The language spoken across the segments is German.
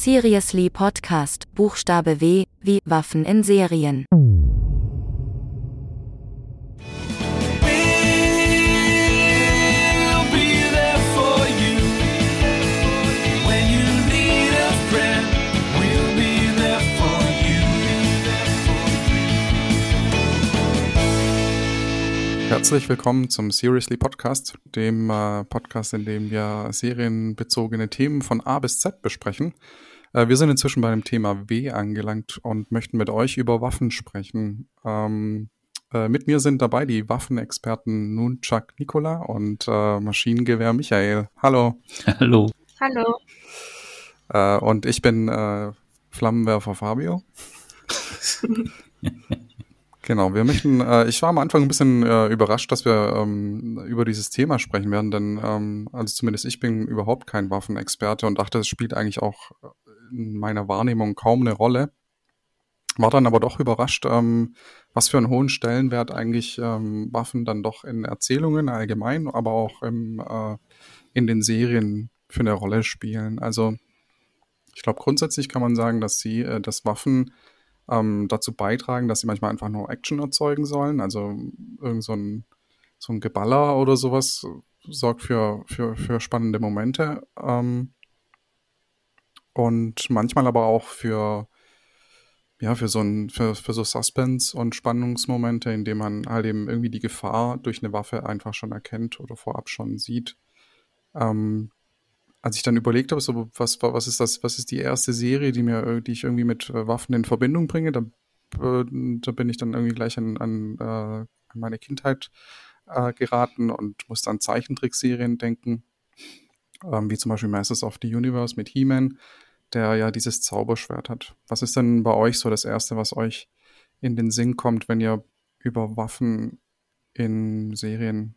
Seriously Podcast, Buchstabe W, wie Waffen in Serien. Herzlich willkommen zum Seriously Podcast, dem äh, Podcast, in dem wir serienbezogene Themen von A bis Z besprechen. Äh, wir sind inzwischen bei dem Thema W angelangt und möchten mit euch über Waffen sprechen. Ähm, äh, mit mir sind dabei die Waffenexperten Nunchak Nikola und äh, Maschinengewehr Michael. Hallo. Hallo. Hallo. Äh, und ich bin äh, Flammenwerfer Fabio. Genau, wir möchten, äh, ich war am Anfang ein bisschen äh, überrascht, dass wir ähm, über dieses Thema sprechen werden, denn ähm, also zumindest ich bin überhaupt kein Waffenexperte und dachte, es spielt eigentlich auch in meiner Wahrnehmung kaum eine Rolle. War dann aber doch überrascht, ähm, was für einen hohen Stellenwert eigentlich ähm, Waffen dann doch in Erzählungen allgemein, aber auch im, äh, in den Serien für eine Rolle spielen. Also ich glaube, grundsätzlich kann man sagen, dass sie, äh, dass Waffen ähm, dazu beitragen, dass sie manchmal einfach nur Action erzeugen sollen. Also irgend so ein, so ein Geballer oder sowas sorgt für, für, für spannende Momente. Ähm, und manchmal aber auch für, ja, für so ein, für, für so Suspense und Spannungsmomente, in denen man halt eben irgendwie die Gefahr durch eine Waffe einfach schon erkennt oder vorab schon sieht. Ähm, als ich dann überlegt habe, so, was, was ist das, was ist die erste Serie, die mir, die ich irgendwie mit äh, Waffen in Verbindung bringe, da, äh, da bin ich dann irgendwie gleich an, an, äh, an meine Kindheit äh, geraten und musste an Zeichentrickserien denken, ähm, wie zum Beispiel Masters of the Universe mit He-Man, der ja dieses Zauberschwert hat. Was ist denn bei euch so das Erste, was euch in den Sinn kommt, wenn ihr über Waffen in Serien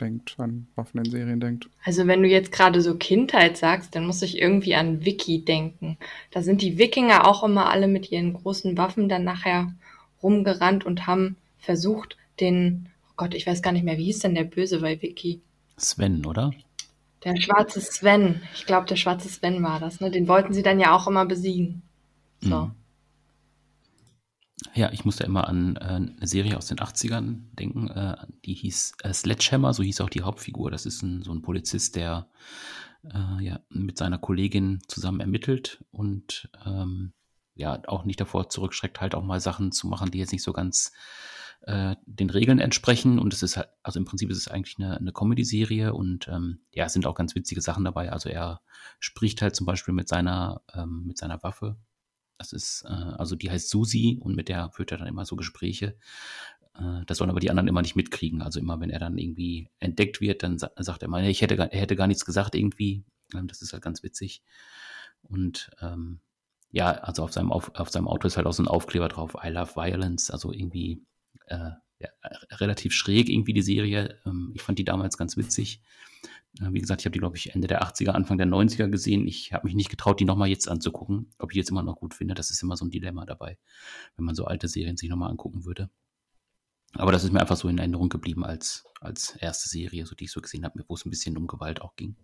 denkt, an Waffen in Serien denkt? Also wenn du jetzt gerade so Kindheit sagst, dann muss ich irgendwie an Wiki denken. Da sind die Wikinger auch immer alle mit ihren großen Waffen dann nachher rumgerannt und haben versucht, den, oh Gott, ich weiß gar nicht mehr, wie hieß denn der Böse bei Wiki? Sven, oder? Der schwarze Sven. Ich glaube, der schwarze Sven war das. Ne? Den wollten sie dann ja auch immer besiegen. So. Mhm. Ja, ich musste immer an äh, eine Serie aus den 80ern denken, äh, die hieß äh, Sledgehammer, so hieß auch die Hauptfigur. Das ist ein, so ein Polizist, der äh, ja, mit seiner Kollegin zusammen ermittelt und ähm, ja auch nicht davor zurückschreckt, halt auch mal Sachen zu machen, die jetzt nicht so ganz äh, den Regeln entsprechen. Und es ist halt, also im Prinzip ist es eigentlich eine, eine Comedy-Serie und ähm, ja, es sind auch ganz witzige Sachen dabei. Also er spricht halt zum Beispiel mit seiner, ähm, mit seiner Waffe. Das ist, äh, also die heißt Susi und mit der führt er dann immer so Gespräche. Äh, das sollen aber die anderen immer nicht mitkriegen. Also immer, wenn er dann irgendwie entdeckt wird, dann sa sagt er mal, ich hätte, gar- er hätte gar nichts gesagt irgendwie. Ähm, das ist halt ganz witzig. Und ähm, ja, also auf seinem, auf, auf seinem Auto ist halt auch so ein Aufkleber drauf, I love violence, also irgendwie äh, ja, relativ schräg irgendwie die Serie. Ähm, ich fand die damals ganz witzig. Äh, wie gesagt, ich habe die, glaube ich, Ende der 80er, Anfang der 90er gesehen. Ich habe mich nicht getraut, die nochmal jetzt anzugucken, ob ich jetzt immer noch gut finde. Das ist immer so ein Dilemma dabei, wenn man so alte Serien sich nochmal angucken würde. Aber das ist mir einfach so in Erinnerung geblieben als, als erste Serie, so die ich so gesehen habe, wo es ein bisschen um Gewalt auch ging.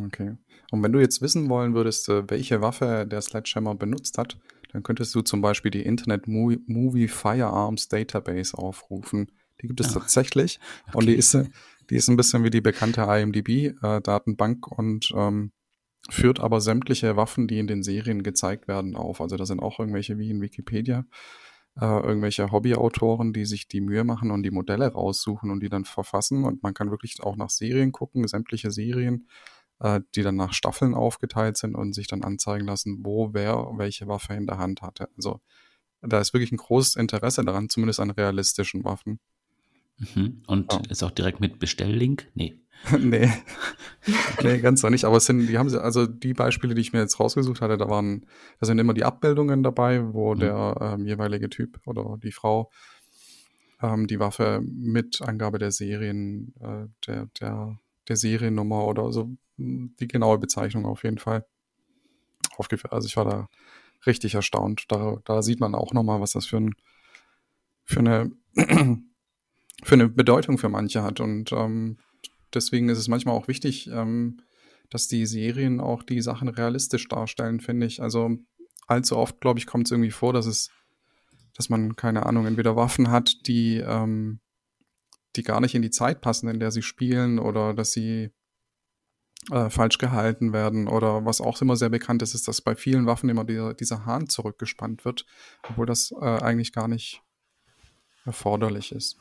Okay. Und wenn du jetzt wissen wollen würdest, äh, welche Waffe der Sledgehammer benutzt hat, dann könntest du zum Beispiel die Internet Movie, Movie Firearms Database aufrufen. Die gibt es Ah. tatsächlich und die ist, äh, die ist ein bisschen wie die bekannte IMDb-Datenbank und ähm, führt aber sämtliche Waffen, die in den Serien gezeigt werden, auf. Also da sind auch irgendwelche wie in Wikipedia, äh, irgendwelche Hobbyautoren, die sich die Mühe machen und die Modelle raussuchen und die dann verfassen. Und man kann wirklich auch nach Serien gucken, sämtliche Serien, äh, die dann nach Staffeln aufgeteilt sind und sich dann anzeigen lassen, wo wer welche Waffe in der Hand hatte. Also da ist wirklich ein großes Interesse daran, zumindest an realistischen Waffen. Mhm. Und Ja. ist auch direkt mit Bestelllink? Nee. nee. nee, ganz so nicht. Aber es sind, die haben sie, also die Beispiele, die ich mir jetzt rausgesucht hatte, da waren, da sind immer die Abbildungen dabei, wo Mhm. der ähm, jeweilige Typ oder die Frau ähm, die Waffe mit Angabe der Serien, äh, der, der, der Seriennummer oder so, die genaue Bezeichnung auf jeden Fall. Also ich war da richtig erstaunt. Da, da sieht man auch nochmal, was das für, ein, für eine für eine Bedeutung für manche hat. Und ähm, deswegen ist es manchmal auch wichtig, ähm, dass die Serien auch die Sachen realistisch darstellen, finde ich. Also allzu oft, glaube ich, kommt es irgendwie vor, dass es, dass man, keine Ahnung, entweder Waffen hat, die, ähm, die gar nicht in die Zeit passen, in der sie spielen, oder dass sie äh, falsch gehalten werden. Oder was auch immer sehr bekannt ist, ist, dass bei vielen Waffen immer dieser, dieser Hahn zurückgespannt wird, obwohl das äh, eigentlich gar nicht erforderlich ist.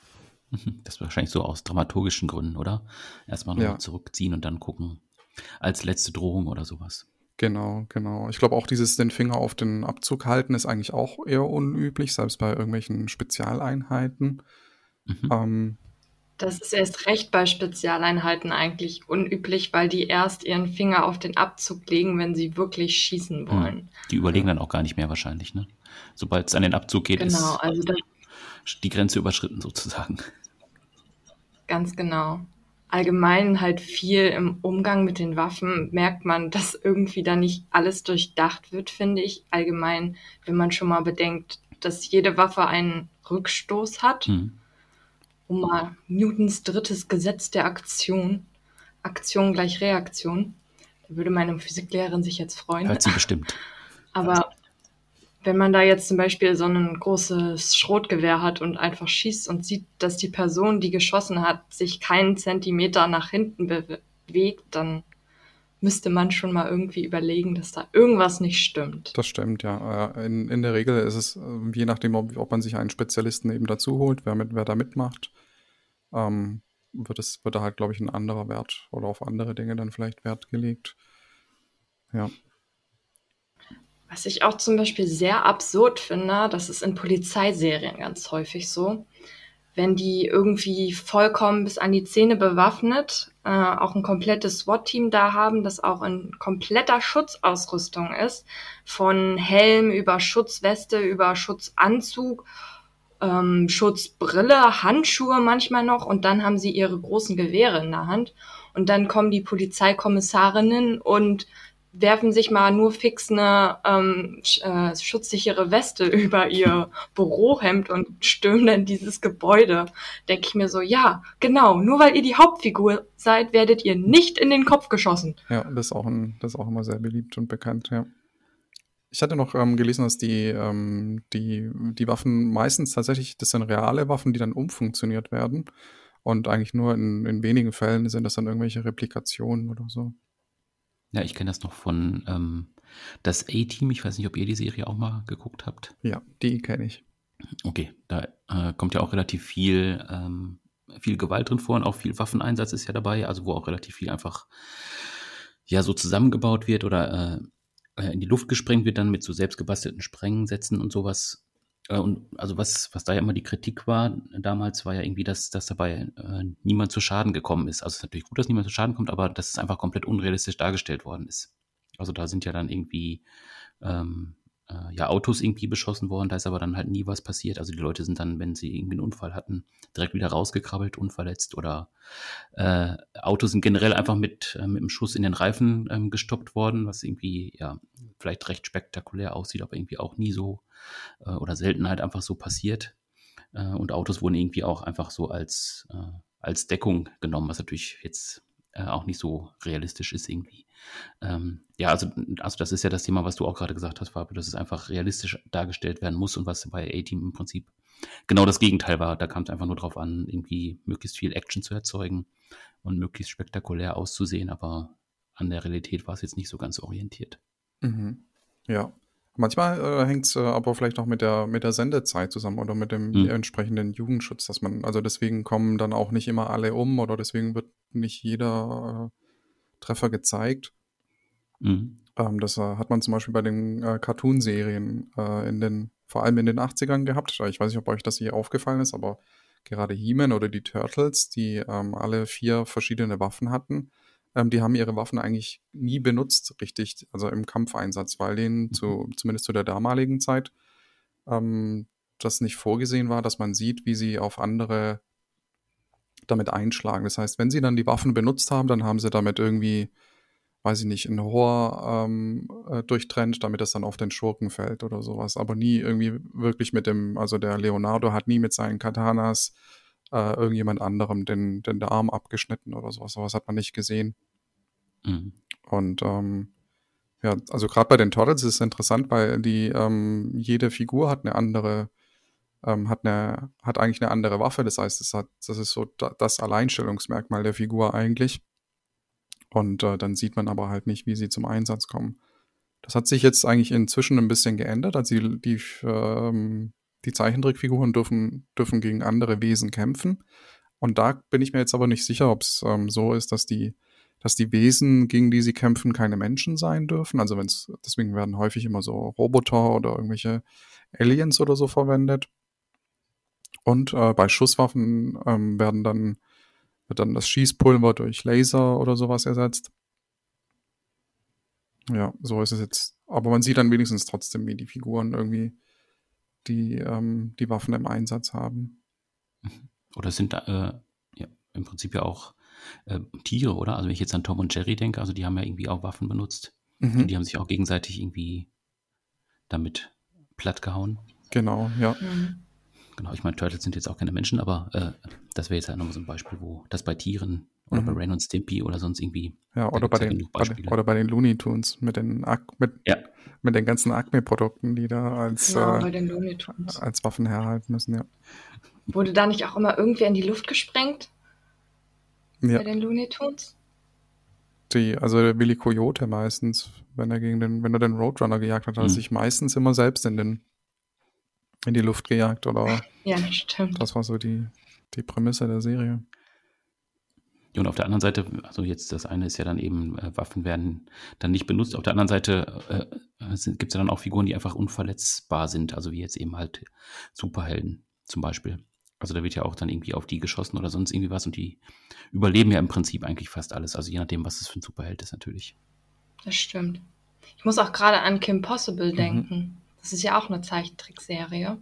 Mhm. Das ist wahrscheinlich so aus dramaturgischen Gründen, oder? Erstmal noch Ja. zurückziehen und dann gucken. Als letzte Drohung oder sowas. Genau, genau. Ich glaube auch dieses den Finger auf den Abzug halten ist eigentlich auch eher unüblich, selbst bei irgendwelchen Spezialeinheiten. Mhm. Ähm, Das ist erst recht bei Spezialeinheiten eigentlich unüblich, weil die erst ihren Finger auf den Abzug legen, wenn sie wirklich schießen wollen. Die überlegen dann auch gar nicht mehr wahrscheinlich, ne? Sobald es an den Abzug geht, Genau, also ist die Grenze überschritten sozusagen. ganz genau. Allgemein halt viel im Umgang mit den Waffen merkt man, dass irgendwie da nicht alles durchdacht wird, finde ich. Allgemein, wenn man schon mal bedenkt, dass jede Waffe einen Rückstoß hat. Hm. Um mal Newtons drittes Gesetz der Aktion, Aktion gleich Reaktion. Da würde meine Physiklehrerin sich jetzt freuen. Hört sie bestimmt. Aber wenn man da jetzt zum Beispiel so ein großes Schrotgewehr hat und einfach schießt und sieht, dass die Person, die geschossen hat, sich keinen Zentimeter nach hinten bewegt, dann müsste man schon mal irgendwie überlegen, dass da irgendwas nicht stimmt. das stimmt, ja. In, in der Regel ist es, äh, je nachdem, ob, ob man sich einen Spezialisten eben dazu holt, wer, mit, wer da mitmacht, ähm, wird, es, wird da halt, glaube ich, ein anderer Wert oder auf andere Dinge dann vielleicht Wert gelegt. Ja. Was ich auch zum Beispiel sehr absurd finde, das ist in Polizeiserien ganz häufig so, wenn die irgendwie vollkommen bis an die Zähne bewaffnet, äh, auch ein komplettes SWAT-Team da haben, das auch in kompletter Schutzausrüstung ist, von Helm über Schutzweste, über Schutzanzug, ähm, Schutzbrille, Handschuhe manchmal noch und dann haben sie ihre großen Gewehre in der Hand und dann kommen die Polizeikommissarinnen und werfen sich mal nur fix eine ähm, äh, schutzsichere Weste über ihr Bürohemd und stürmen dann dieses Gebäude. Denke ich mir so, ja, genau, nur weil ihr die Hauptfigur seid, werdet ihr nicht in den Kopf geschossen. Ja, das ist auch, ein, das ist auch immer sehr beliebt und bekannt, ja. Ich hatte noch ähm, gelesen, dass die, ähm, die, die Waffen meistens tatsächlich, das sind reale Waffen, die dann umfunktioniert werden. Und eigentlich nur in, in wenigen Fällen sind das dann irgendwelche Replikationen oder so. Ja, ich kenne das noch von ähm, das A-Team. Ich weiß nicht, ob ihr die Serie auch mal geguckt habt. Ja, die kenne ich. Okay, da äh, kommt ja auch relativ viel, ähm, viel Gewalt drin vor und auch viel Waffeneinsatz ist ja dabei, also wo auch relativ viel einfach ja so zusammengebaut wird oder äh, äh, in die Luft gesprengt wird, dann mit so selbstgebastelten Sprengsätzen und sowas. Äh, und also was, was da ja immer die Kritik war damals, war ja irgendwie, dass, dass dabei äh, niemand zu Schaden gekommen ist. Also es ist natürlich gut, dass niemand zu Schaden kommt, aber dass es einfach komplett unrealistisch dargestellt worden ist. Also da sind ja dann irgendwie ähm, äh, ja, Autos irgendwie beschossen worden, da ist aber dann halt nie was passiert. Also die Leute sind dann, wenn sie irgendwie einen Unfall hatten, direkt wieder rausgekrabbelt, unverletzt oder äh, Autos sind generell einfach mit, äh, mit einem Schuss in den Reifen ähm, gestoppt worden, was irgendwie ja vielleicht recht spektakulär aussieht, aber irgendwie auch nie so äh, oder selten halt einfach so passiert. Äh, und Autos wurden irgendwie auch einfach so als, äh, als Deckung genommen, was natürlich jetzt äh, auch nicht so realistisch ist irgendwie. Ähm, ja, also, also das ist ja das Thema, was du auch gerade gesagt hast, Fabio, dass es einfach realistisch dargestellt werden muss und was bei A-Team im Prinzip genau das Gegenteil war. Da kam es einfach nur darauf an, irgendwie möglichst viel Action zu erzeugen und möglichst spektakulär auszusehen, aber an der Realität war es jetzt nicht so ganz orientiert. Mhm. Ja. Manchmal äh, hängt es äh, aber vielleicht auch mit der, mit der Sendezeit zusammen oder mit dem Mhm. entsprechenden Jugendschutz, dass man, also deswegen kommen dann auch nicht immer alle um oder deswegen wird nicht jeder äh, Treffer gezeigt. Mhm. Ähm, das äh, hat man zum Beispiel bei den äh, Cartoon-Serien äh, in den, vor allem in den 80ern gehabt. Ich weiß nicht, ob euch das hier aufgefallen ist, aber gerade He-Man oder die Turtles, die ähm, alle vier verschiedene Waffen hatten, ähm, die haben ihre Waffen eigentlich nie benutzt, richtig, also im Kampfeinsatz, weil denen zu, zumindest zu der damaligen Zeit ähm, das nicht vorgesehen war, dass man sieht, wie sie auf andere damit einschlagen. Das heißt, wenn sie dann die Waffen benutzt haben, dann haben sie damit irgendwie, weiß ich nicht, ein Rohr ähm, äh, durchtrennt, damit es dann auf den Schurken fällt oder sowas. Aber nie irgendwie wirklich mit dem, also der Leonardo hat nie mit seinen Katanas äh, irgendjemand anderem den, den Arm abgeschnitten oder sowas. Sowas hat man nicht gesehen. Mhm. Und ähm, ja, also gerade bei den Turtles ist es interessant, weil die ähm, jede Figur hat eine andere, ähm, hat eine, hat eigentlich eine andere Waffe. Das heißt, es hat, das ist so da, das Alleinstellungsmerkmal der Figur eigentlich. Und äh, dann sieht man aber halt nicht, wie sie zum Einsatz kommen. Das hat sich jetzt eigentlich inzwischen ein bisschen geändert. Also die, die, ähm, die Zeichentrickfiguren dürfen, dürfen gegen andere Wesen kämpfen. Und da bin ich mir jetzt aber nicht sicher, ob es ähm, so ist, dass die, dass die Wesen, gegen die sie kämpfen, keine Menschen sein dürfen. Also wenn es, deswegen werden häufig immer so Roboter oder irgendwelche Aliens oder so verwendet. Und äh, bei Schusswaffen ähm, werden dann, wird dann das Schießpulver durch Laser oder sowas ersetzt. Ja, so ist es jetzt. Aber man sieht dann wenigstens trotzdem, wie die Figuren irgendwie die, ähm, die Waffen im Einsatz haben. Oder es sind äh, ja, im Prinzip ja auch äh, Tiere, oder? Also wenn ich jetzt an Tom und Jerry denke, also die haben ja irgendwie auch Waffen benutzt. Mhm. Und die haben sich auch gegenseitig irgendwie damit platt gehauen. Genau, ja. Mhm. Genau, ich meine, Turtles sind jetzt auch keine Menschen, aber äh, das wäre jetzt halt nochmal so ein Beispiel, wo das bei Tieren oder Mhm. bei Ren und Stimpy oder sonst irgendwie. Ja, oder bei, ja den, bei, oder bei den Looney Tunes mit den, Ak mit, Ja, mit den ganzen Acme-Produkten, die da als, bei äh, den Looney Tunes. als Waffen herhalten müssen, ja. Wurde da nicht auch immer irgendwie in die Luft gesprengt Ja, bei den Looney Tunes? die, also der Willy Coyote meistens, wenn er gegen den, wenn er den Roadrunner gejagt hat, hat er Mhm. sich meistens immer selbst in den, in die Luft gejagt oder Ja, das stimmt. das war so die, die Prämisse der Serie. und auf der anderen Seite, also jetzt das eine ist ja dann eben, äh, Waffen werden dann nicht benutzt. Auf der anderen Seite äh, gibt es ja dann auch Figuren, die einfach unverletzbar sind, also wie jetzt eben halt Superhelden zum Beispiel. Also da wird ja auch dann irgendwie auf die geschossen oder sonst irgendwie was und die überleben ja im Prinzip eigentlich fast alles. Also je nachdem, was es für ein Superheld ist natürlich. Das stimmt. Ich muss auch gerade an Kim Possible Mhm. denken. Das ist ja auch eine Zeichentrickserie.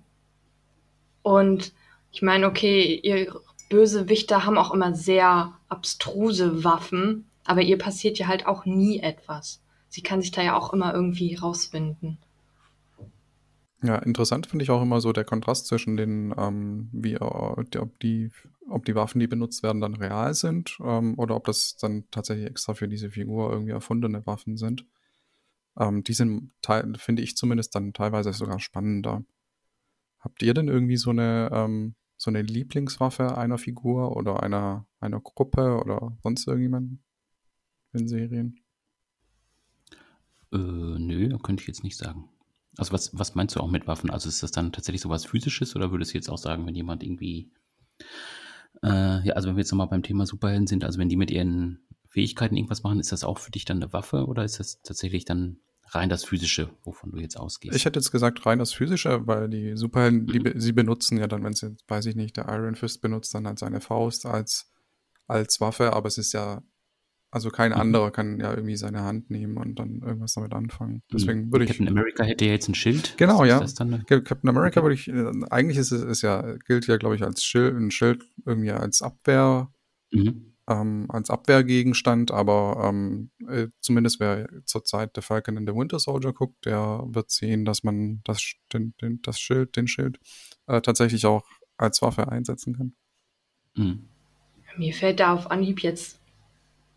Und ich meine, okay, ihr Bösewichter haben auch immer sehr abstruse Waffen, aber ihr passiert ja halt auch nie etwas. Sie kann sich da ja auch immer irgendwie rauswinden. Ja, interessant finde ich auch immer so der Kontrast zwischen den, ähm, wie, äh, ob die, ob die Waffen, die benutzt werden, dann real sind, ähm, oder ob das dann tatsächlich extra für diese Figur irgendwie erfundene Waffen sind. Ähm, die sind, finde ich zumindest dann teilweise sogar spannender. Habt ihr denn irgendwie so eine, ähm, so eine Lieblingswaffe einer Figur oder einer, einer Gruppe oder sonst irgendjemanden in Serien? Äh, nö, könnte ich jetzt nicht sagen. Also was, was meinst du auch mit Waffen? Also ist das dann tatsächlich sowas physisches oder würdest du jetzt auch sagen, wenn jemand irgendwie, äh, ja, also wenn wir jetzt nochmal beim Thema Superhelden sind, also wenn die mit ihren Fähigkeiten irgendwas machen, ist das auch für dich dann eine Waffe oder ist das tatsächlich dann rein das Physische, wovon du jetzt ausgehst? Ich hätte jetzt gesagt rein das Physische, weil die Superhelden, die, be- sie benutzen ja dann, wenn es jetzt, weiß ich nicht, der Iron Fist benutzt, dann halt seine Faust als, als Waffe, aber es ist ja, also kein Mhm. anderer kann ja irgendwie seine Hand nehmen und dann irgendwas damit anfangen. Deswegen würde ich, Captain America hätte ja jetzt ein Schild. Genau, ja. Dann Captain America würde ich, äh, eigentlich ist es ist ja, gilt ja, glaube ich, als Schild, ein Schild irgendwie als Abwehr, mhm. Ähm, als Abwehrgegenstand, aber ähm, äh, zumindest wer zurzeit The Falcon and the Winter Soldier guckt, der wird sehen, dass man das, den, den, das Schild, den Schild äh, tatsächlich auch als Waffe einsetzen kann. Mhm. Mir fällt da auf Anhieb jetzt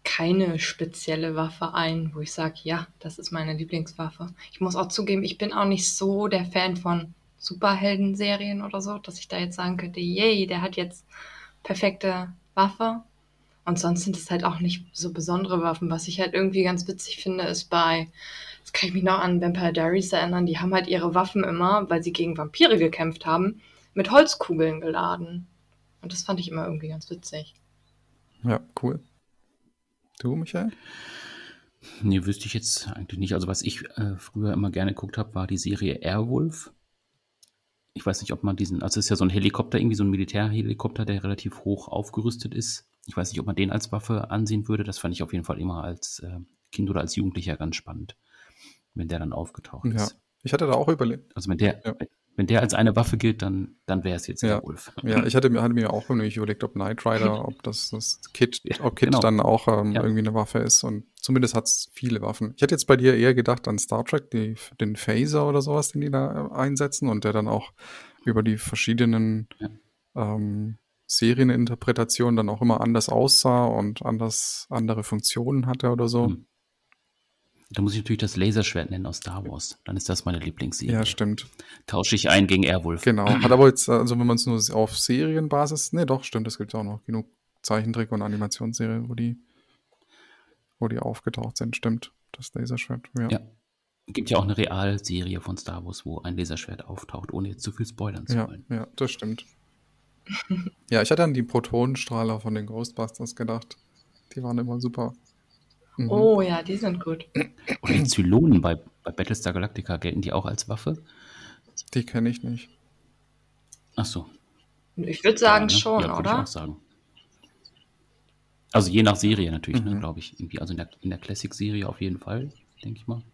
keine spezielle Waffe ein, wo ich sage, ja, das ist meine Lieblingswaffe. Ich muss auch zugeben, ich bin auch nicht so der Fan von Superhelden-Serien oder so, dass ich da jetzt sagen könnte, yay, der hat jetzt perfekte Waffe. Und sonst sind es halt auch nicht so besondere Waffen. Was ich halt irgendwie ganz witzig finde, ist bei, das kann ich mich noch an Vampire Diaries erinnern, die haben halt ihre Waffen immer, weil sie gegen Vampire gekämpft haben, mit Holzkugeln geladen. Und das fand ich immer irgendwie ganz witzig. Ja, cool. Du, Michael? Nee, wüsste ich jetzt eigentlich nicht. Also was ich äh, früher immer gerne geguckt habe, war die Serie Airwolf. Ich weiß nicht, ob man diesen, also es ist ja so ein Helikopter, irgendwie so ein Militärhelikopter, der relativ hoch aufgerüstet ist. Ich weiß nicht, ob man den als Waffe ansehen würde. Das fand ich auf jeden Fall immer als äh, Kind oder als Jugendlicher ganz spannend, wenn der dann aufgetaucht Ja. ist. Ich hatte da auch überlegt. Also wenn der, Ja. wenn der als eine Waffe gilt, dann, dann wäre es jetzt Ja. Airwolf. Ja, ich hatte mir, hatte mir auch überlegt, ob Knight Rider, ob das, das Kit, Ja, ob Kit genau. dann auch ähm, irgendwie eine Waffe ist und zumindest hat es viele Waffen. Ich hätte jetzt bei dir eher gedacht an Star Trek, die, den Phaser oder sowas, den die da äh, einsetzen und der dann auch über die verschiedenen ähm, Serieninterpretationen dann auch immer anders aussah und anders andere Funktionen hatte oder so. Hm. Da muss ich natürlich das Laserschwert nennen aus Star Wars. Dann ist das meine Lieblingsserie. Ja, stimmt. Tausche ich ein gegen Airwolf. Genau. Hat aber jetzt, also wenn man es nur auf Serienbasis, nee, doch, stimmt, es gibt ja auch noch genug Zeichentrick- und Animationsserien, wo die, wo die aufgetaucht sind, stimmt. Das Laserschwert, ja. Ja. Gibt ja auch eine Realserie von Star Wars, wo ein Laserschwert auftaucht, ohne jetzt zu viel spoilern zu Ja, wollen. ja, das stimmt. Ja, ich hatte an die Protonenstrahler von den Ghostbusters gedacht. Die waren immer super. Mhm. Oh ja, die sind gut. Oder die Zylonen bei, bei Battlestar Galactica, gelten die auch als Waffe? Die kenne ich nicht. Ach so. Ich würde sagen Ja, ne? schon, ja, würde Ich oder? auch sagen. Also je nach Serie natürlich, ne, Mhm. glaube ich. Irgendwie, also in der, in der Classic-Serie auf jeden Fall, denke ich mal. Und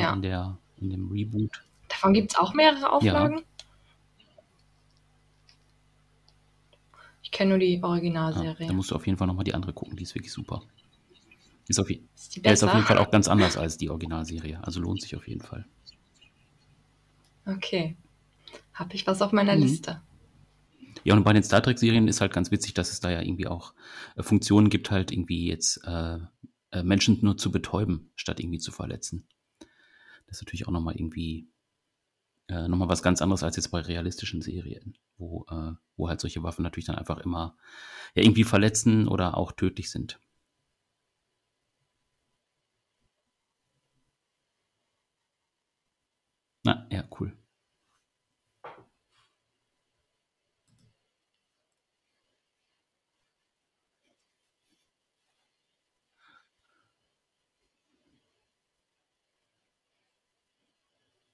Ja. In, der, in dem Reboot. Davon gibt es auch mehrere Auflagen? Ich kenne nur die Ja, Originalserie. da musst du auf jeden Fall nochmal die andere gucken, die ist wirklich super. Ist auf, ist die ja, ist auf jeden Fall auch ganz anders als die Originalserie. Also lohnt sich auf jeden Fall. Okay. Habe ich was auf meiner Mhm. Liste? Ja, und bei den Star Trek-Serien ist halt ganz witzig, dass es da ja irgendwie auch äh, Funktionen gibt, halt irgendwie jetzt äh, äh, Menschen nur zu betäuben, statt irgendwie zu verletzen. Das ist natürlich auch nochmal irgendwie äh, nochmal was ganz anderes als jetzt bei realistischen Serien, wo, äh, wo halt solche Waffen natürlich dann einfach immer ja, irgendwie verletzen oder auch tödlich sind. Na, ja, cool.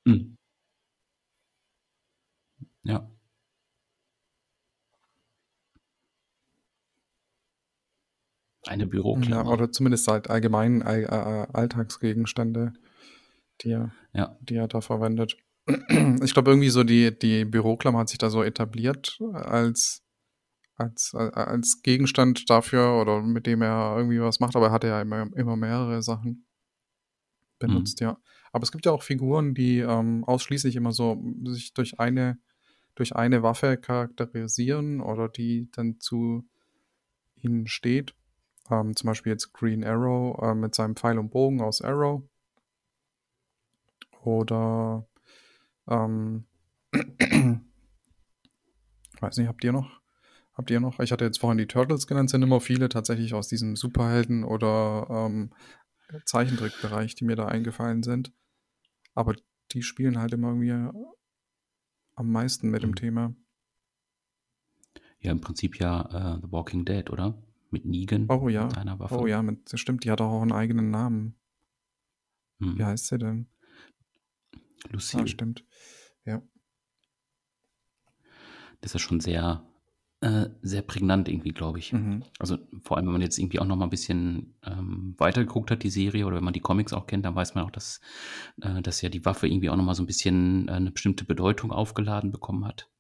Hm. Ja. Eine Ja, Büroklammer. oder zumindest halt allgemein all, äh, Alltagsgegenstände, die er, Ja. die er da verwendet. Ich glaube, irgendwie so die, die Büroklammer hat sich da so etabliert als, als, äh, als Gegenstand dafür oder mit dem er irgendwie was macht, aber er hatte ja immer, immer mehrere Sachen benutzt, ja. Aber es gibt ja auch Figuren, die ähm, ausschließlich immer so sich durch eine, durch eine Waffe charakterisieren oder die dann zu ihnen steht. Ähm, zum Beispiel jetzt Green Arrow äh, mit seinem Pfeil und Bogen aus Arrow. Oder ähm, weiß nicht, habt ihr noch? Habt ihr noch? Ich hatte jetzt vorhin die Turtles genannt, sind immer viele tatsächlich aus diesem Superhelden- oder ähm, Zeichentrickbereich, die mir da eingefallen sind. Aber die spielen halt immer irgendwie am meisten mit dem Mhm. Thema. Ja, im Prinzip ja äh, The Walking Dead, oder? Mit Negan, Oh ja. mit seiner Waffe. Oh ja, mit, stimmt, die hat auch einen eigenen Namen. Hm. Wie heißt sie denn? Lucille. Ah, stimmt. Ja. Das ist schon sehr, äh, sehr prägnant irgendwie, glaube ich. Mhm. Also vor allem, wenn man jetzt irgendwie auch noch mal ein bisschen ähm, weitergeguckt hat, die Serie, oder wenn man die Comics auch kennt, dann weiß man auch, dass, äh, dass ja die Waffe irgendwie auch noch mal so ein bisschen äh, eine bestimmte Bedeutung aufgeladen bekommen hat.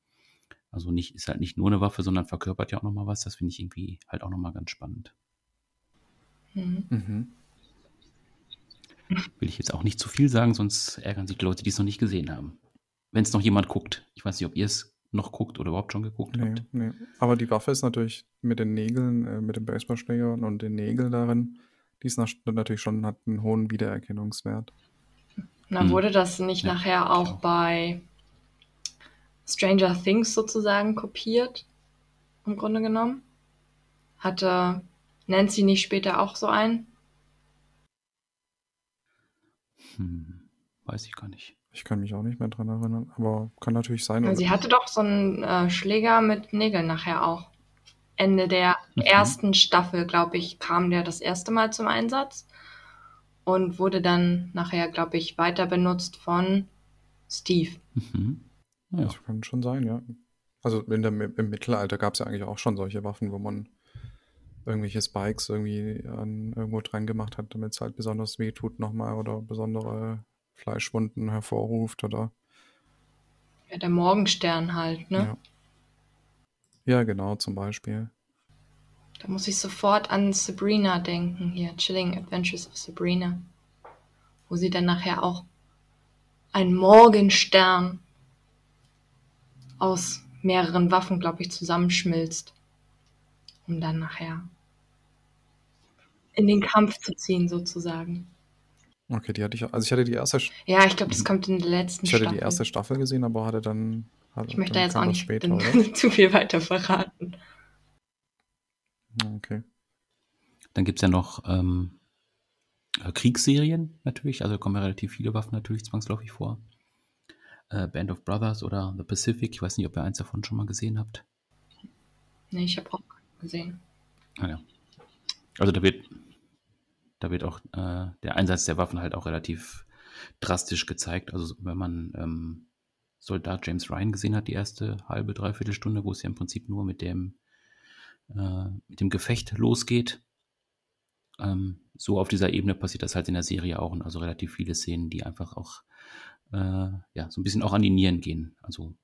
Also nicht, ist halt nicht nur eine Waffe, sondern verkörpert ja auch noch mal was. Das finde ich irgendwie halt auch noch mal ganz spannend. Mhm. Mhm. Will ich jetzt auch nicht zu viel sagen, sonst ärgern sich die Leute, die es noch nicht gesehen haben. Wenn es noch jemand guckt. Ich weiß nicht, ob ihr es noch guckt oder überhaupt schon geguckt Nee, habt. nee. Aber die Waffe ist natürlich mit den Nägeln, äh, mit dem Baseballschläger und den Nägeln darin, die ist natürlich schon, hat einen hohen Wiedererkennungswert. Na, Hm. wurde das nicht Ja, nachher auch auch. bei Stranger Things sozusagen kopiert? Im Grunde genommen? Hatte Nancy nicht später auch so einen? Hm, weiß ich gar nicht. Ich kann mich auch nicht mehr dran erinnern, aber kann natürlich sein. Ja, sie hatte doch so einen äh, Schläger mit Nägeln nachher auch. Ende der Mhm. ersten Staffel, glaube ich, kam der das erste Mal zum Einsatz und wurde dann nachher, glaube ich, weiter benutzt von Steve. Mhm. Ja. Das kann schon sein, ja. Also in der, im Mittelalter gab es ja eigentlich auch schon solche Waffen, wo man irgendwelche Spikes irgendwie an, irgendwo dran gemacht hat, damit es halt besonders weh tut nochmal oder besondere Fleischwunden hervorruft oder Ja, der Morgenstern halt, ne? ja. Ja, genau, zum Beispiel. Da muss ich sofort an Sabrina denken, hier, Chilling Adventures of Sabrina. Wo sie dann nachher auch ein Morgenstern aus mehreren Waffen, glaube ich, zusammenschmilzt. Um dann nachher in den Kampf zu ziehen, sozusagen. Okay, die hatte ich, also ich hatte die erste, Ja, ich glaube, das kommt in der letzten ich hatte Staffel. die erste Staffel gesehen, aber hatte dann, hatte, ich möchte dann da jetzt auch nicht später, zu viel weiter verraten. Okay. Dann gibt's ja noch ähm, äh, Kriegsserien natürlich, also da kommen ja relativ viele Waffen natürlich zwangsläufig vor. Äh, Band of Brothers oder The Pacific, ich weiß nicht, ob ihr eins davon schon mal gesehen habt. Nee, ich habe auch gesehen. Ah, ja. Also da wird, da wird auch äh, der Einsatz der Waffen halt auch relativ drastisch gezeigt. Also wenn man ähm, Soldat James Ryan gesehen hat, die erste halbe, dreiviertel Stunde, wo es ja im Prinzip nur mit dem, äh, mit dem Gefecht losgeht. Ähm, so auf dieser Ebene passiert das halt in der Serie auch. Und also relativ viele Szenen, die einfach auch äh, ja, so ein bisschen auch an die Nieren gehen. Also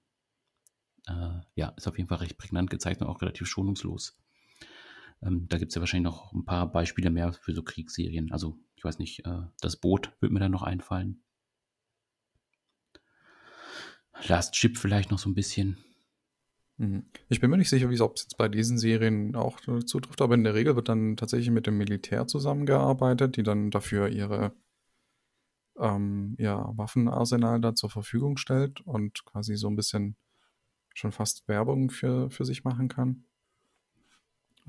äh, ja, ist auf jeden Fall recht prägnant gezeigt und auch relativ schonungslos. Ähm, da gibt es ja wahrscheinlich noch ein paar Beispiele mehr für so Kriegsserien. Also, ich weiß nicht, äh, das Boot wird mir dann noch einfallen. Last Ship vielleicht noch so ein bisschen. Mhm. Ich bin mir nicht sicher, ob es jetzt bei diesen Serien auch zutrifft, aber in der Regel wird dann tatsächlich mit dem Militär zusammengearbeitet, die dann dafür ihre ähm, ja, Waffenarsenal da zur Verfügung stellt und quasi so ein bisschen schon fast Werbung für, für sich machen kann.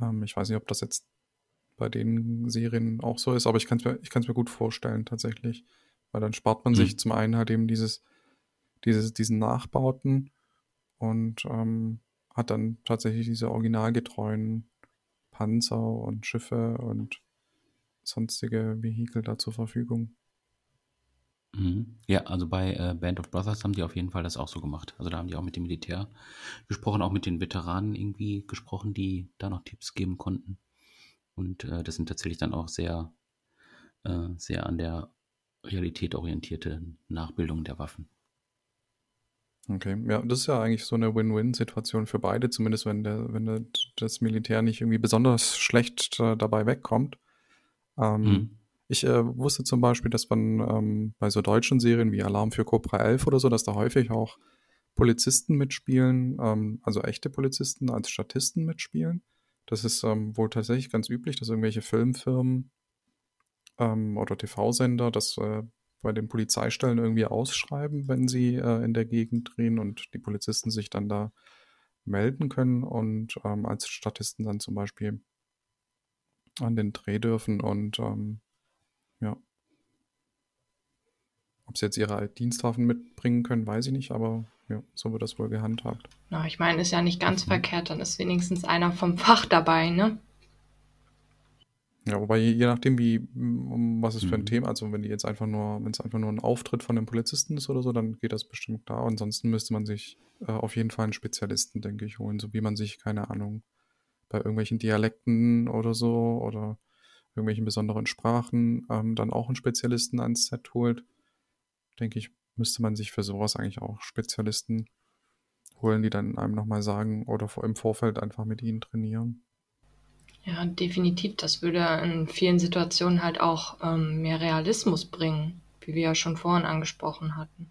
Ähm, ich weiß nicht, ob das jetzt bei den Serien auch so ist, aber ich kann es mir, ich mir gut vorstellen tatsächlich. Weil dann spart man Mhm. sich zum einen halt eben dieses, dieses, diesen Nachbauten und ähm, hat dann tatsächlich diese originalgetreuen Panzer und Schiffe und sonstige Vehikel da zur Verfügung. Mhm. Ja, also bei äh, Band of Brothers haben die auf jeden Fall das auch so gemacht. Also da haben die auch mit dem Militär gesprochen, auch mit den Veteranen irgendwie gesprochen, die da noch Tipps geben konnten. Und äh, das sind tatsächlich dann auch sehr, äh, sehr an der Realität orientierte Nachbildungen der Waffen. Okay, ja, das ist ja eigentlich so eine Win-Win-Situation für beide, zumindest wenn der, wenn der, das Militär nicht irgendwie besonders schlecht äh, dabei wegkommt. Ähm, Mhm. Ich äh, wusste zum Beispiel, dass man ähm, bei so deutschen Serien wie Alarm für Cobra 11 oder so, dass da häufig auch Polizisten mitspielen, ähm, also echte Polizisten als Statisten mitspielen. Das ist ähm, wohl tatsächlich ganz üblich, dass irgendwelche Filmfirmen ähm, oder TV-Sender das äh, bei den Polizeistellen irgendwie ausschreiben, wenn sie äh, in der Gegend drehen und die Polizisten sich dann da melden können und ähm, als Statisten dann zum Beispiel an den Dreh dürfen und ähm, ja. Ob sie jetzt ihre Dienstwaffen mitbringen können, weiß ich nicht, aber ja, so wird das wohl gehandhabt. Na, ich meine, ist ja nicht ganz Mhm. verkehrt, dann ist wenigstens einer vom Fach dabei, ne? Ja, wobei je, je nachdem, wie, um was es für ein Mhm. Thema, also wenn die jetzt einfach nur, wenn es einfach nur ein Auftritt von einem Polizisten ist oder so, dann geht das bestimmt klar. Ansonsten müsste man sich äh, auf jeden Fall einen Spezialisten, denke ich, holen, so wie man sich, keine Ahnung, bei irgendwelchen Dialekten oder so oder irgendwelchen besonderen Sprachen ähm, dann auch einen Spezialisten ans Set holt. Denke ich, müsste man sich für sowas eigentlich auch Spezialisten holen, die dann einem nochmal sagen oder im Vorfeld einfach mit ihnen trainieren. Ja, definitiv. Das würde in vielen Situationen halt auch ähm, mehr Realismus bringen, wie wir ja schon vorhin angesprochen hatten.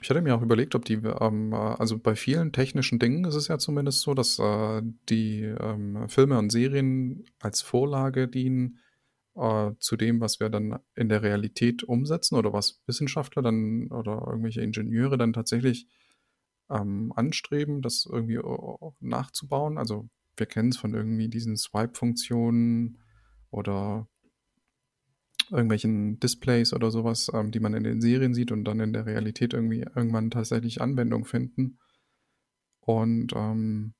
Ich hatte mir auch überlegt, ob die, ähm, äh, also bei vielen technischen Dingen ist es ja zumindest so, dass äh, die ähm, Filme und Serien als Vorlage dienen äh, zu dem, was wir dann in der Realität umsetzen oder was Wissenschaftler dann oder irgendwelche Ingenieure dann tatsächlich ähm, anstreben, das irgendwie nachzubauen. Also wir kennen es von irgendwie diesen Swipe-Funktionen oder irgendwelchen Displays oder sowas, ähm, die man in den Serien sieht und dann in der Realität irgendwie irgendwann tatsächlich Anwendung finden. Und ähm,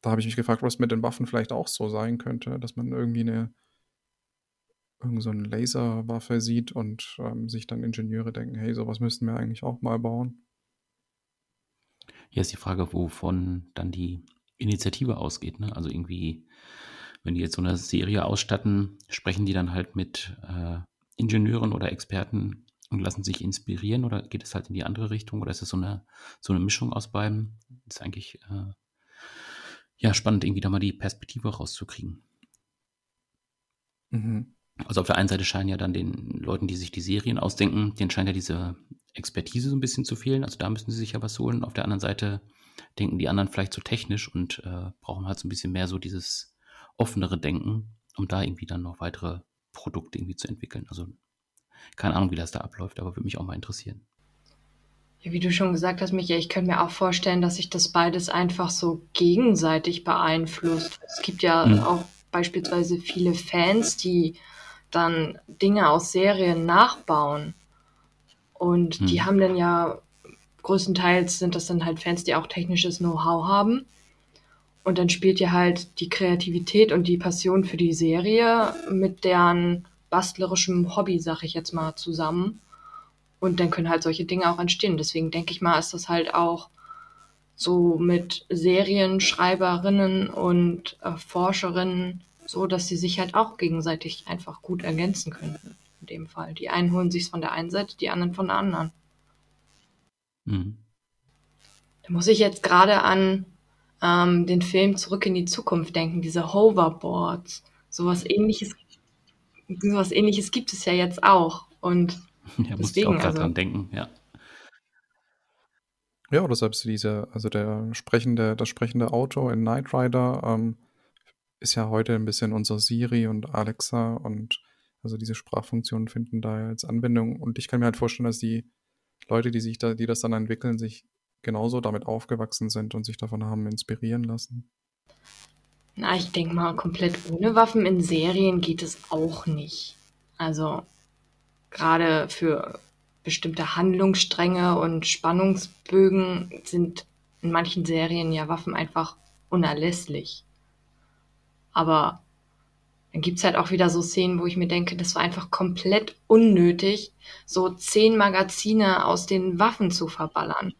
da habe ich mich gefragt, was mit den Waffen vielleicht auch so sein könnte, dass man irgendwie eine irgend so eine Laserwaffe sieht und ähm, sich dann Ingenieure denken, hey, sowas müssten wir eigentlich auch mal bauen. Hier ist die Frage, wovon dann die Initiative ausgeht. Ne? Also irgendwie, wenn die jetzt so eine Serie ausstatten, sprechen die dann halt mit äh, Ingenieuren oder Experten und lassen sich inspirieren oder geht es halt in die andere Richtung oder ist es so eine, so eine Mischung aus beiden? ist eigentlich äh, ja spannend, irgendwie da mal die Perspektive rauszukriegen. Mhm. Also auf der einen Seite scheinen ja dann den Leuten, die sich die Serien ausdenken, denen scheint ja diese Expertise so ein bisschen zu fehlen. Also da müssen sie sich ja was holen. Auf der anderen Seite denken die anderen vielleicht zu technisch und äh, brauchen halt so ein bisschen mehr so dieses offenere Denken, um da irgendwie dann noch weitere Produkte irgendwie zu entwickeln. Also Keine Ahnung, wie das da abläuft, aber würde mich auch mal interessieren. Ja, wie du schon gesagt hast, Michael, ich könnte mir auch vorstellen, dass sich das beides einfach so gegenseitig beeinflusst. Es gibt ja Mhm. auch beispielsweise viele Fans, die dann Dinge aus Serien nachbauen. Und die Mhm. haben dann ja, größtenteils sind das dann halt Fans, die auch technisches Know-how haben. Und dann spielt ja halt die Kreativität und die Passion für die Serie mit deren bastlerischem Hobby, sag ich jetzt mal, zusammen. Und dann können halt solche Dinge auch entstehen. Deswegen denke ich mal, ist das halt auch so mit Serienschreiberinnen und äh, Forscherinnen so, dass sie sich halt auch gegenseitig einfach gut ergänzen könnten. In dem Fall. Die einen holen sich's von der einen Seite, die anderen von der anderen. Mhm. Da muss ich jetzt gerade an ähm, den Film Zurück in die Zukunft denken, diese Hoverboards. Sowas ähnliches, sowas ähnliches gibt es ja jetzt auch. Und Ja, musste ich auch also- dran denken, ja. Ja, oder selbst diese, also der sprechende, das sprechende Auto in Knight Rider ähm, ist ja heute ein bisschen unser Siri und Alexa und also diese Sprachfunktionen finden da jetzt Anwendung und ich kann mir halt vorstellen, dass die Leute, die sich da, die das dann entwickeln, sich genauso damit aufgewachsen sind und sich davon haben inspirieren lassen. na, ich denke mal, komplett ohne Waffen in Serien geht es auch nicht. Also gerade für bestimmte Handlungsstränge und Spannungsbögen sind in manchen Serien ja Waffen einfach unerlässlich. Aber dann gibt's halt auch wieder so Szenen, wo ich mir denke, das war einfach komplett unnötig, so zehn Magazine aus den Waffen zu verballern.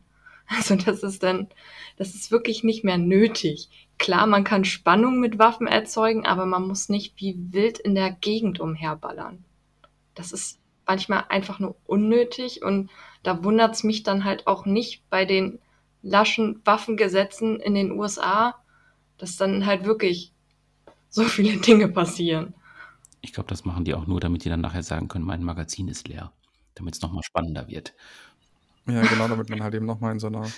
Also das ist dann, das ist wirklich nicht mehr nötig. Klar, man kann Spannung mit Waffen erzeugen, aber man muss nicht wie wild in der Gegend umherballern. Das ist manchmal einfach nur unnötig und da wundert's mich dann halt auch nicht bei den laschen Waffengesetzen in den USA, dass dann halt wirklich so viele Dinge passieren. Ich glaube, das machen die auch nur, damit die dann nachher sagen können, mein Magazin ist leer, damit es nochmal spannender wird. Ja, genau, damit man halt eben nochmal in so einer,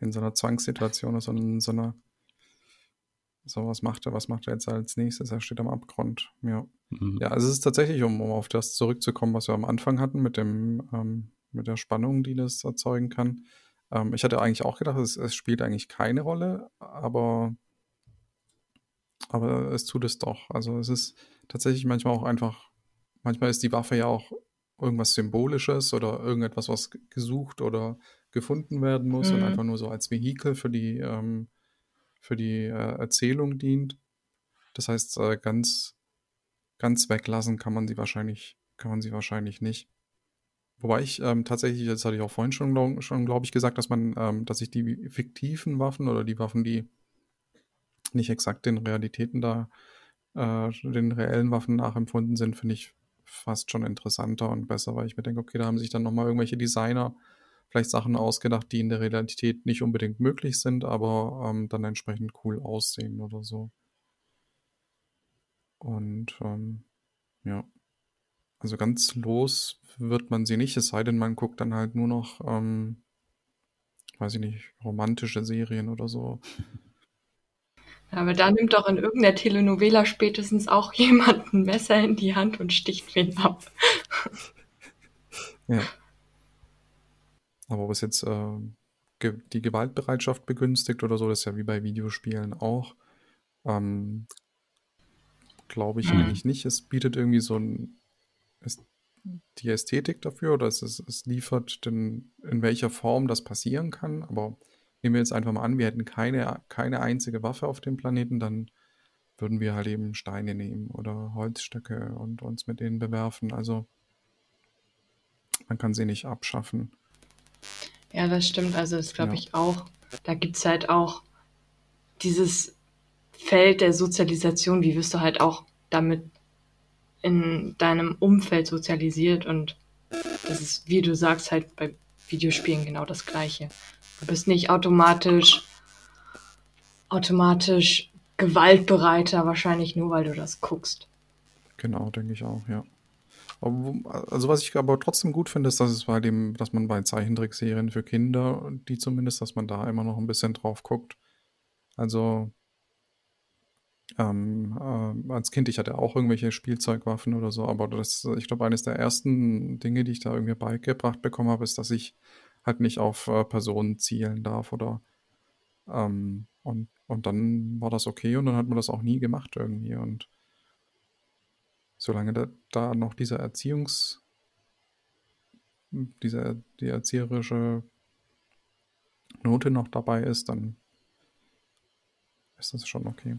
in so einer Zwangssituation ist und in so einer, so was macht er, was macht er jetzt als nächstes? Er steht am Abgrund. Ja. Mhm. Ja, also es ist tatsächlich, um, um auf das zurückzukommen, was wir am Anfang hatten, mit dem, ähm, mit der Spannung, die das erzeugen kann. Ähm, ich hatte eigentlich auch gedacht, es, es spielt eigentlich keine Rolle, aber, aber es tut es doch. Also es ist tatsächlich manchmal auch einfach, manchmal ist die Waffe ja auch irgendwas Symbolisches oder irgendetwas, was gesucht oder gefunden werden muss und Mhm. einfach nur so als Vehikel für die, ähm, für die äh, Erzählung dient. Das heißt, äh, ganz, ganz weglassen kann man sie wahrscheinlich, kann man sie wahrscheinlich nicht. Wobei ich ähm, tatsächlich, das hatte ich auch vorhin schon, glaub, schon glaube ich, gesagt, dass man, ähm, dass ich die fiktiven Waffen oder die Waffen, die nicht exakt den Realitäten da, äh, den reellen Waffen nachempfunden sind, finde ich fast schon interessanter und besser, weil ich mir denke, okay, da haben sich dann nochmal irgendwelche Designer vielleicht Sachen ausgedacht, die in der Realität nicht unbedingt möglich sind, aber ähm, dann entsprechend cool aussehen oder so. Und ähm, ja, also ganz los wird man sie nicht, es sei denn, man guckt dann halt nur noch, ähm, weiß ich nicht, romantische Serien oder so. Aber da nimmt doch in irgendeiner Telenovela spätestens auch jemand ein Messer in die Hand und sticht wen ab. Ja. Aber was jetzt äh, ge die Gewaltbereitschaft begünstigt oder so, das ist ja wie bei Videospielen auch. Ähm, Glaube ich Mhm. eigentlich nicht. Es bietet irgendwie so ein, ist die Ästhetik dafür oder es, ist, es liefert den, in welcher Form das passieren kann. Aber nehmen wir jetzt einfach mal an, wir hätten keine, keine einzige Waffe auf dem Planeten, dann würden wir halt eben Steine nehmen oder Holzstöcke und uns mit denen bewerfen. Also man kann sie nicht abschaffen. Ja, das stimmt. Also das glaube Ja. ich auch. Da gibt's halt auch dieses Feld der Sozialisation, wie wirst du halt auch damit in deinem Umfeld sozialisiert und das ist, wie du sagst, halt bei Videospielen genau das Gleiche. Du bist nicht automatisch, automatisch gewaltbereiter, wahrscheinlich nur, weil du das guckst. Genau, denke ich auch, ja. Also was ich aber trotzdem gut finde, ist, dass es bei dem, dass man bei Zeichentrickserien für Kinder, die zumindest, dass man da immer noch ein bisschen drauf guckt. Also ähm, äh, als Kind, ich hatte auch irgendwelche Spielzeugwaffen oder so, aber das, ich glaube, eines der ersten Dinge, die ich da irgendwie beigebracht bekommen habe, ist, dass ich halt nicht auf äh, Personen zielen darf oder ähm, und, und dann war das okay und dann hat man das auch nie gemacht irgendwie und solange da, da noch dieser Erziehungs diese die erzieherische Note noch dabei ist, dann ist das schon okay.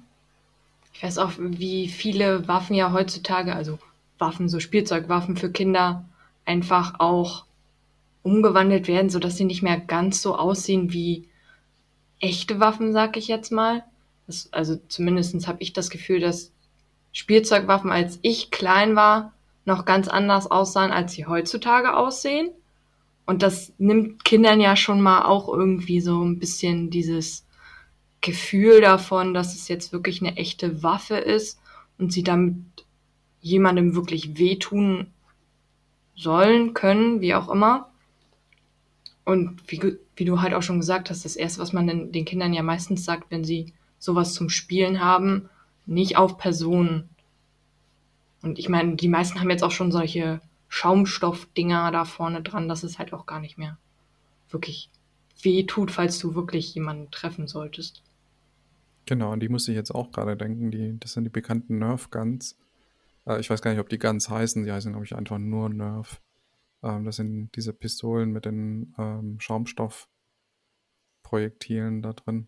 Ich weiß auch, wie viele Waffen ja heutzutage, also Waffen, so Spielzeugwaffen für Kinder, einfach auch umgewandelt werden, sodass sie nicht mehr ganz so aussehen wie echte Waffen, sag ich jetzt mal. Das, also zumindest habe ich das Gefühl, dass Spielzeugwaffen, als ich klein war, noch ganz anders aussahen, als sie heutzutage aussehen. Und das nimmt Kindern ja schon mal auch irgendwie so ein bisschen dieses Gefühl davon, dass es jetzt wirklich eine echte Waffe ist und sie damit jemandem wirklich wehtun sollen, können, wie auch immer. Und wie, wie du halt auch schon gesagt hast, das erste, was man den, den Kindern ja meistens sagt, wenn sie sowas zum Spielen haben, nicht auf Personen. Und ich meine, die meisten haben jetzt auch schon solche Schaumstoffdinger da vorne dran, dass es halt auch gar nicht mehr wirklich weh tut, falls du wirklich jemanden treffen solltest. Genau, an die musste ich jetzt auch gerade denken. Die, das sind die bekannten Nerf Guns. Äh, ich weiß gar nicht, ob die Guns heißen. Die heißen, glaube ich, einfach nur Nerf. Ähm, das sind diese Pistolen mit den ähm, Schaumstoffprojektilen da drin.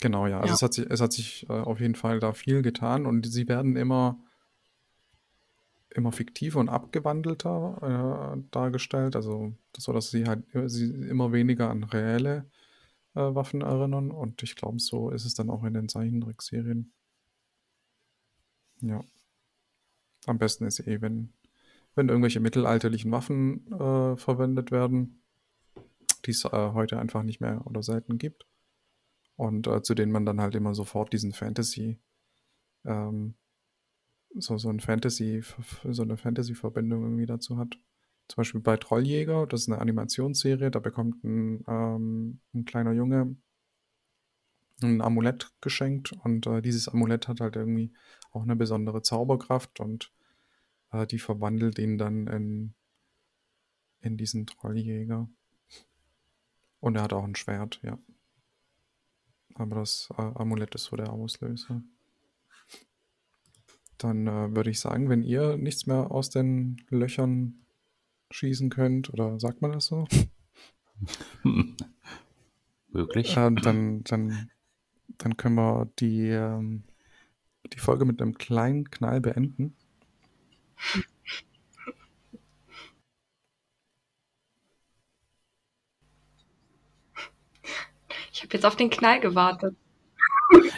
Genau, ja. Also Ja. es hat sich, es hat sich äh, auf jeden Fall da viel getan und sie werden immer, immer fiktiver und abgewandelter äh, dargestellt. Also so, dass sie halt äh, sie immer weniger an reelle äh, Waffen erinnern und ich glaube, so ist es dann auch in den Zeichentrickserien. Ja. Am besten ist eh, wenn, wenn irgendwelche mittelalterlichen Waffen äh, verwendet werden, die es äh, heute einfach nicht mehr oder selten gibt. Und äh, zu denen man dann halt immer sofort diesen Fantasy, ähm, so, so ein Fantasy, so eine Fantasy-Verbindung irgendwie dazu hat. Zum Beispiel bei Trolljäger, das ist eine Animationsserie, da bekommt ein, ähm, ein kleiner Junge ein Amulett geschenkt und äh, dieses Amulett hat halt irgendwie auch eine besondere Zauberkraft und äh, die verwandelt ihn dann in, in diesen Trolljäger. Und er hat auch ein Schwert, ja. Aber das äh, Amulett ist so der Auslöser. Dann äh, würde ich sagen, wenn ihr nichts mehr aus den Löchern schießen könnt, oder sagt man das so? Möglich. Ähm, dann, dann, dann können wir die, ähm, die Folge mit einem kleinen Knall beenden. Ich habe jetzt auf den Knall gewartet.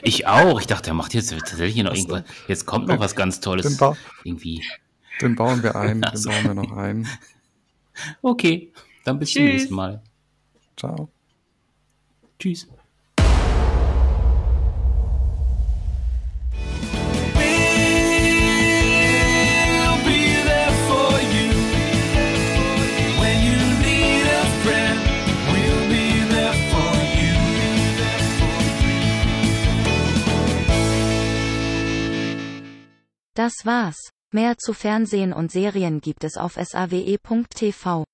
Ich auch. Ich dachte, er macht jetzt tatsächlich noch irgendwas. Jetzt kommt noch was ganz Den, Tolles. ba Irgendwie. den bauen wir ein, den so. bauen wir noch ein. Okay. Dann bis zum Tschüss. nächsten Mal. Ciao. Tschüss. Das war's. Mehr zu Fernsehen und Serien gibt es auf sawe.tv.